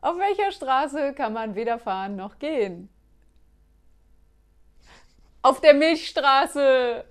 Auf welcher Straße kann man weder fahren noch gehen? Auf der Milchstraße.